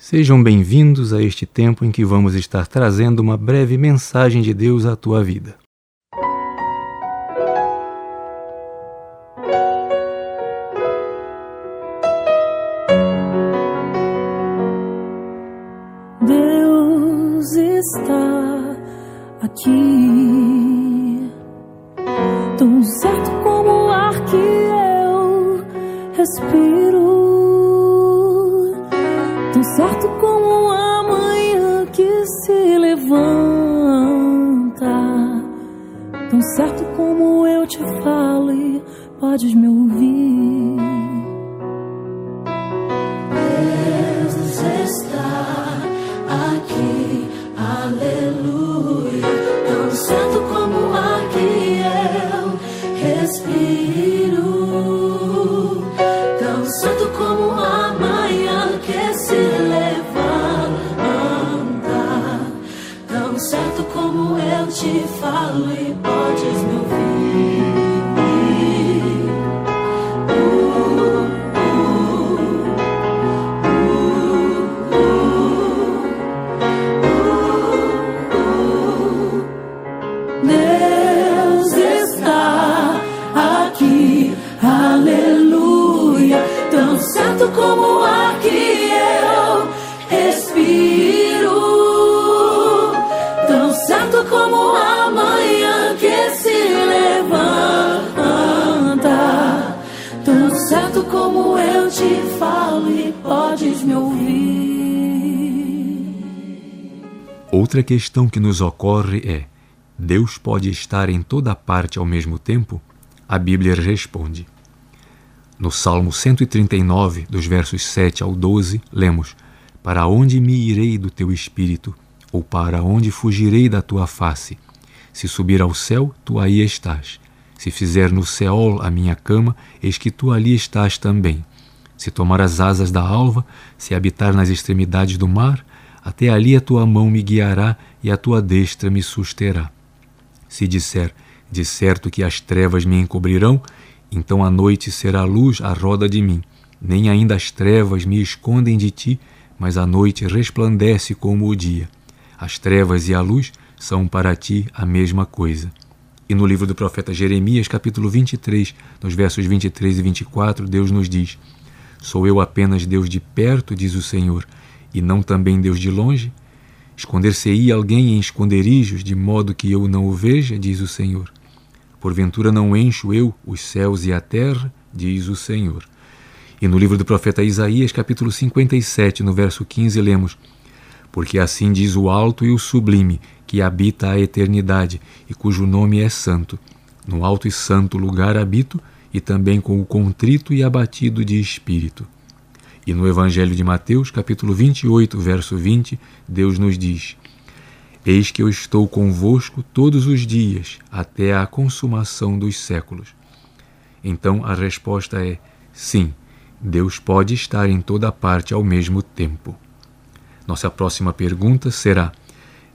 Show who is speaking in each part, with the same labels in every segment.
Speaker 1: Sejam bem-vindos a este tempo em que vamos estar trazendo uma breve mensagem de Deus à tua vida.
Speaker 2: Deus está aqui, tão certo como o ar que eu respiro certo como a manhã que se levanta, tão certo como eu te falo e podes me ouvir.
Speaker 3: Falo e podes me certo como eu te falo e podes me ouvir.
Speaker 1: Outra questão que nos ocorre é: Deus pode estar em toda parte ao mesmo tempo? A Bíblia responde. No Salmo 139, dos versos 7 ao 12, lemos: Para onde me irei do teu espírito? Ou para onde fugirei da tua face? Se subir ao céu, tu aí estás. Se fizer no Seol a minha cama, eis que tu ali estás também. Se tomar as asas da alva, se habitar nas extremidades do mar, até ali a tua mão me guiará e a tua destra me susterá. Se disser, de certo que as trevas me encobrirão, então a noite será luz à roda de mim. Nem ainda as trevas me escondem de ti, mas a noite resplandece como o dia. As trevas e a luz são para ti a mesma coisa. E no livro do profeta Jeremias, capítulo 23, nos versos 23 e 24, Deus nos diz: Sou eu apenas Deus de perto, diz o Senhor, e não também Deus de longe? Esconder-se-ia alguém em esconderijos, de modo que eu não o veja, diz o Senhor. Porventura não encho eu os céus e a terra, diz o Senhor. E no livro do profeta Isaías, capítulo 57, no verso 15, lemos: Porque assim diz o alto e o sublime, que habita a eternidade, e cujo nome é santo. No alto e santo lugar habito, e também com o contrito e abatido de espírito. E no Evangelho de Mateus, capítulo 28, verso 20, Deus nos diz: Eis que eu estou convosco todos os dias, até a consumação dos séculos. Então a resposta é: sim, Deus pode estar em toda parte ao mesmo tempo. Nossa próxima pergunta será: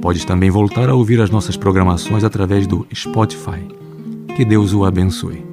Speaker 1: Podes também voltar a ouvir as nossas programações através do Spotify. Que Deus o abençoe.